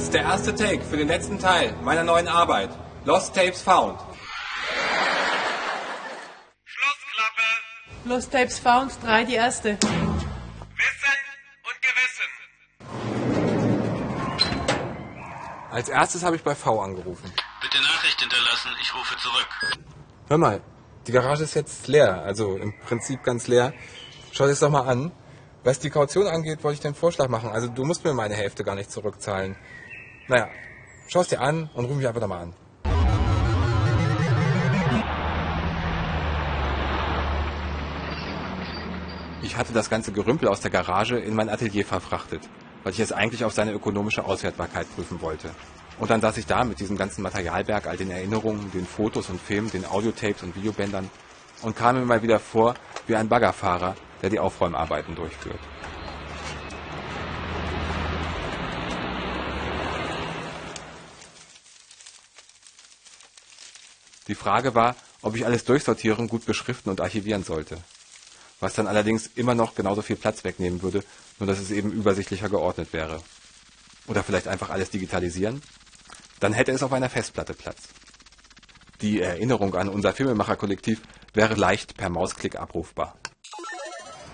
ist der erste Take für den letzten Teil meiner neuen Arbeit. Lost Tapes Found. Schlussklappe. Lost Tapes Found 3, die erste. Wissen und Gewissen. Als erstes habe ich bei V angerufen. Bitte Nachricht hinterlassen, ich rufe zurück. Hör mal, die Garage ist jetzt leer, also im Prinzip ganz leer. Schau dir das doch mal an. Was die Kaution angeht, wollte ich dir einen Vorschlag machen. Also du musst mir meine Hälfte gar nicht zurückzahlen. Naja, schau es dir an und ruf mich einfach nochmal an. Ich hatte das ganze Gerümpel aus der Garage in mein Atelier verfrachtet, weil ich es eigentlich auf seine ökonomische Auswertbarkeit prüfen wollte. Und dann saß ich da mit diesem ganzen Materialberg, all den Erinnerungen, den Fotos und Filmen, den Audiotapes und Videobändern und kam mir mal wieder vor wie ein Baggerfahrer, der die Aufräumarbeiten durchführt. Die Frage war, ob ich alles durchsortieren, gut beschriften und archivieren sollte. Was dann allerdings immer noch genauso viel Platz wegnehmen würde, nur dass es eben übersichtlicher geordnet wäre. Oder vielleicht einfach alles digitalisieren? Dann hätte es auf einer Festplatte Platz. Die Erinnerung an unser Filmemacherkollektiv wäre leicht per Mausklick abrufbar.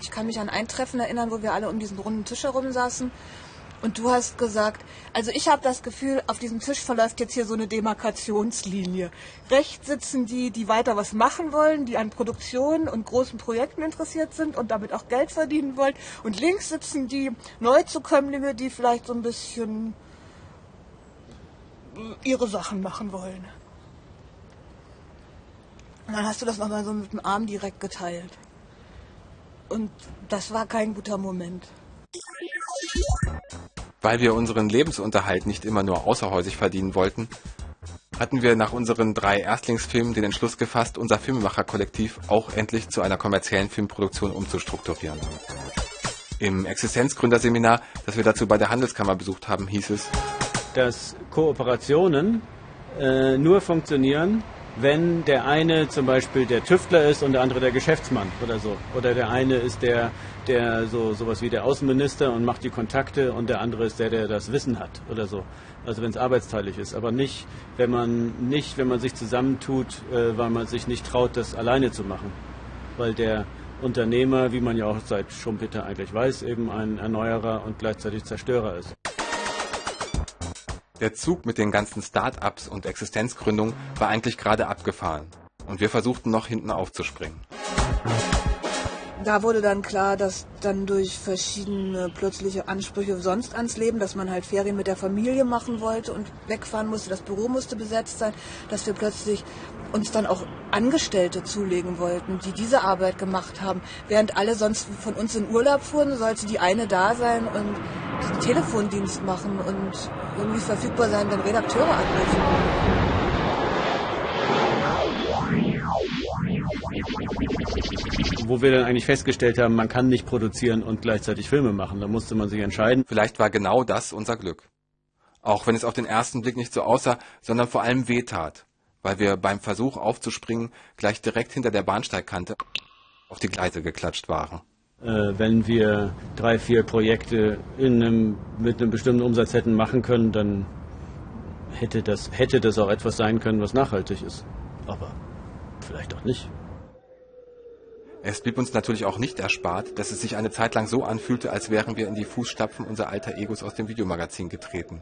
Ich kann mich an ein Treffen erinnern, wo wir alle um diesen runden Tisch herum saßen. Und du hast gesagt, also ich habe das Gefühl, auf diesem Tisch verläuft jetzt hier so eine Demarkationslinie. Rechts sitzen die, die weiter was machen wollen, die an Produktionen und großen Projekten interessiert sind und damit auch Geld verdienen wollen. Und links sitzen die Neuzukömmlinge, die vielleicht so ein bisschen ihre Sachen machen wollen. Und dann hast du das nochmal so mit dem Arm direkt geteilt. Und das war kein guter Moment. Weil wir unseren Lebensunterhalt nicht immer nur außerhäusig verdienen wollten, hatten wir nach unseren drei Erstlingsfilmen den Entschluss gefasst, unser Filmemacherkollektiv auch endlich zu einer kommerziellen Filmproduktion umzustrukturieren. Im Existenzgründerseminar, das wir dazu bei der Handelskammer besucht haben, hieß es, dass Kooperationen äh, nur funktionieren, wenn der eine zum Beispiel der Tüftler ist und der andere der Geschäftsmann oder so. Oder der eine ist der, der so sowas wie der Außenminister und macht die Kontakte und der andere ist der, der das Wissen hat oder so. Also wenn es arbeitsteilig ist, aber nicht, wenn man nicht, wenn man sich zusammentut, äh, weil man sich nicht traut, das alleine zu machen, weil der Unternehmer, wie man ja auch seit Schumpeter eigentlich weiß, eben ein Erneuerer und gleichzeitig Zerstörer ist. Der Zug mit den ganzen Start-ups und Existenzgründungen war eigentlich gerade abgefahren. Und wir versuchten noch hinten aufzuspringen. Da wurde dann klar, dass dann durch verschiedene plötzliche Ansprüche sonst ans Leben, dass man halt Ferien mit der Familie machen wollte und wegfahren musste, das Büro musste besetzt sein, dass wir plötzlich uns dann auch Angestellte zulegen wollten, die diese Arbeit gemacht haben. Während alle sonst von uns in Urlaub fuhren, sollte die eine da sein und Telefondienst machen und irgendwie verfügbar sein, wenn Redakteure anrufen. Wo wir dann eigentlich festgestellt haben, man kann nicht produzieren und gleichzeitig Filme machen. Da musste man sich entscheiden. Vielleicht war genau das unser Glück. Auch wenn es auf den ersten Blick nicht so aussah, sondern vor allem wehtat, weil wir beim Versuch aufzuspringen gleich direkt hinter der Bahnsteigkante auf die Gleise geklatscht waren. Äh, wenn wir drei, vier Projekte einem, mit einem bestimmten Umsatz hätten machen können, dann hätte das, hätte das auch etwas sein können, was nachhaltig ist. Aber vielleicht auch nicht. Es blieb uns natürlich auch nicht erspart, dass es sich eine Zeit lang so anfühlte, als wären wir in die Fußstapfen unserer alter Egos aus dem Videomagazin getreten,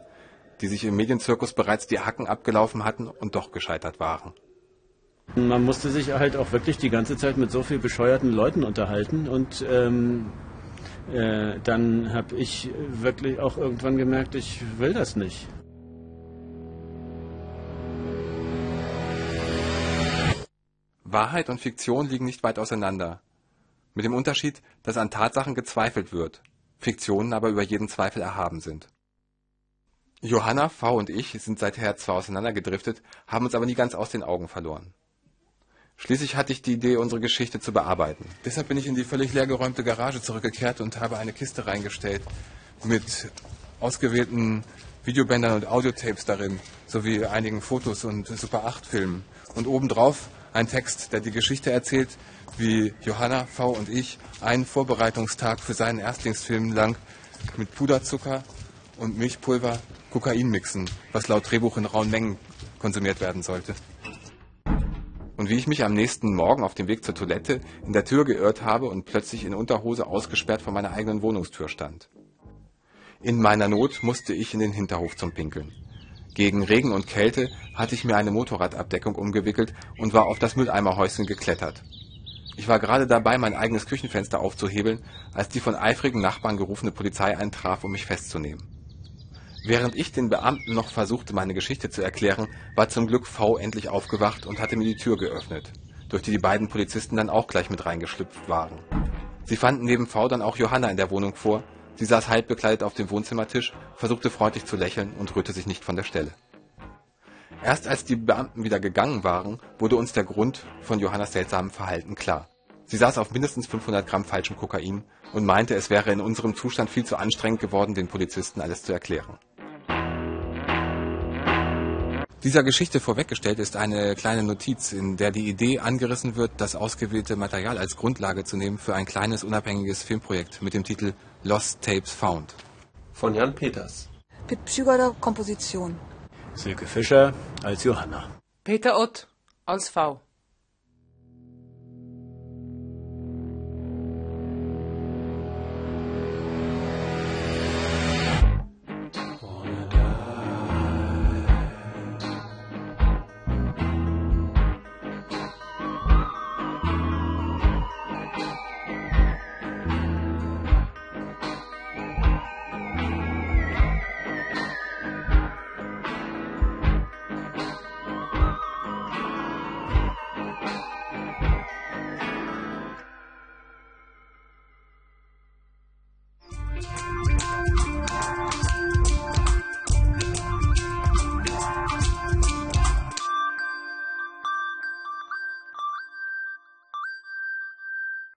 die sich im Medienzirkus bereits die Hacken abgelaufen hatten und doch gescheitert waren. Man musste sich halt auch wirklich die ganze Zeit mit so viel bescheuerten Leuten unterhalten und ähm, äh, dann habe ich wirklich auch irgendwann gemerkt, ich will das nicht. Wahrheit und Fiktion liegen nicht weit auseinander. Mit dem Unterschied, dass an Tatsachen gezweifelt wird, Fiktionen aber über jeden Zweifel erhaben sind. Johanna, V und ich sind seither zwar auseinandergedriftet, haben uns aber nie ganz aus den Augen verloren. Schließlich hatte ich die Idee, unsere Geschichte zu bearbeiten. Deshalb bin ich in die völlig leergeräumte Garage zurückgekehrt und habe eine Kiste reingestellt mit ausgewählten Videobändern und Audiotapes darin, sowie einigen Fotos und Super 8 Filmen. Und obendrauf ein Text, der die Geschichte erzählt, wie Johanna, V und ich einen Vorbereitungstag für seinen Erstlingsfilm lang mit Puderzucker und Milchpulver Kokain mixen, was laut Drehbuch in rauen Mengen konsumiert werden sollte. Und wie ich mich am nächsten Morgen auf dem Weg zur Toilette in der Tür geirrt habe und plötzlich in Unterhose ausgesperrt vor meiner eigenen Wohnungstür stand. In meiner Not musste ich in den Hinterhof zum Pinkeln. Gegen Regen und Kälte hatte ich mir eine Motorradabdeckung umgewickelt und war auf das Mülleimerhäuschen geklettert. Ich war gerade dabei, mein eigenes Küchenfenster aufzuhebeln, als die von eifrigen Nachbarn gerufene Polizei eintraf, um mich festzunehmen. Während ich den Beamten noch versuchte, meine Geschichte zu erklären, war zum Glück V endlich aufgewacht und hatte mir die Tür geöffnet, durch die die beiden Polizisten dann auch gleich mit reingeschlüpft waren. Sie fanden neben V dann auch Johanna in der Wohnung vor. Sie saß halb bekleidet auf dem Wohnzimmertisch, versuchte freundlich zu lächeln und rührte sich nicht von der Stelle. Erst als die Beamten wieder gegangen waren, wurde uns der Grund von Johannas seltsamem Verhalten klar. Sie saß auf mindestens 500 Gramm falschem Kokain und meinte, es wäre in unserem Zustand viel zu anstrengend geworden, den Polizisten alles zu erklären. Dieser Geschichte vorweggestellt ist eine kleine Notiz, in der die Idee angerissen wird, das ausgewählte Material als Grundlage zu nehmen für ein kleines unabhängiges Filmprojekt mit dem Titel Lost Tapes Found. Von Jan Peters. Pit Pschügerder Komposition. Silke Fischer als Johanna. Peter Ott als V.